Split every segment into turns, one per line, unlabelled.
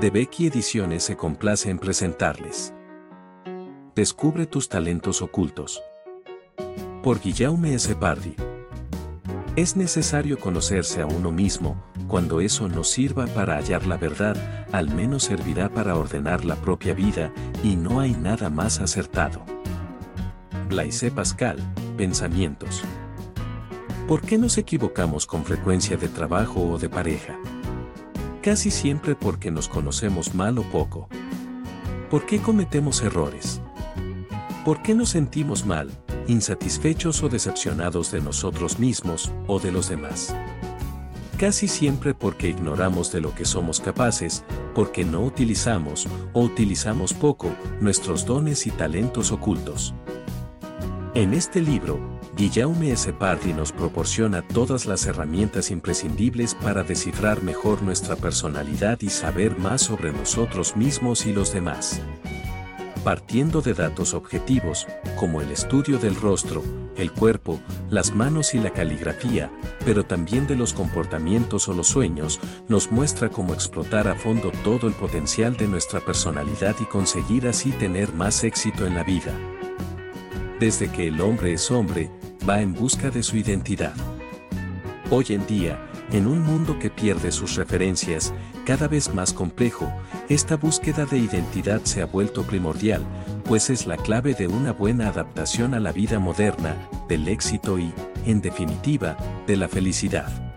de Becky Ediciones se complace en presentarles. Descubre tus talentos ocultos. Por Guillaume S. Pardy. Es necesario conocerse a uno mismo, cuando eso no sirva para hallar la verdad, al menos servirá para ordenar la propia vida, y no hay nada más acertado. Blaise Pascal, Pensamientos. ¿Por qué nos equivocamos con frecuencia de trabajo o de pareja? Casi siempre porque nos conocemos mal o poco. ¿Por qué cometemos errores? ¿Por qué nos sentimos mal, insatisfechos o decepcionados de nosotros mismos o de los demás? Casi siempre porque ignoramos de lo que somos capaces, porque no utilizamos o utilizamos poco nuestros dones y talentos ocultos. En este libro, Guillaume S. Pardy nos proporciona todas las herramientas imprescindibles para descifrar mejor nuestra personalidad y saber más sobre nosotros mismos y los demás. Partiendo de datos objetivos, como el estudio del rostro, el cuerpo, las manos y la caligrafía, pero también de los comportamientos o los sueños, nos muestra cómo explotar a fondo todo el potencial de nuestra personalidad y conseguir así tener más éxito en la vida. Desde que el hombre es hombre, va en busca de su identidad. Hoy en día, en un mundo que pierde sus referencias, cada vez más complejo, esta búsqueda de identidad se ha vuelto primordial, pues es la clave de una buena adaptación a la vida moderna, del éxito y, en definitiva, de la felicidad.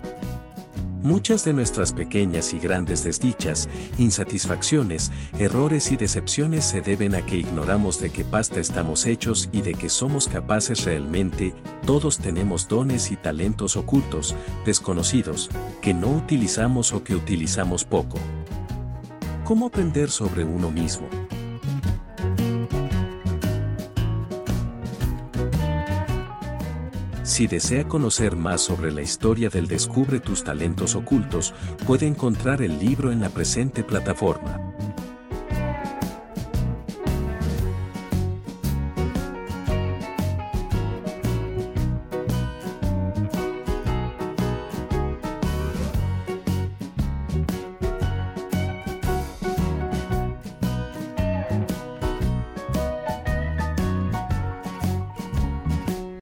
Muchas de nuestras pequeñas y grandes desdichas, insatisfacciones, errores y decepciones se deben a que ignoramos de qué pasta estamos hechos y de que somos capaces realmente, todos tenemos dones y talentos ocultos, desconocidos, que no utilizamos o que utilizamos poco. ¿Cómo aprender sobre uno mismo? Si desea conocer más sobre la historia del Descubre tus talentos ocultos, puede encontrar el libro en la presente plataforma.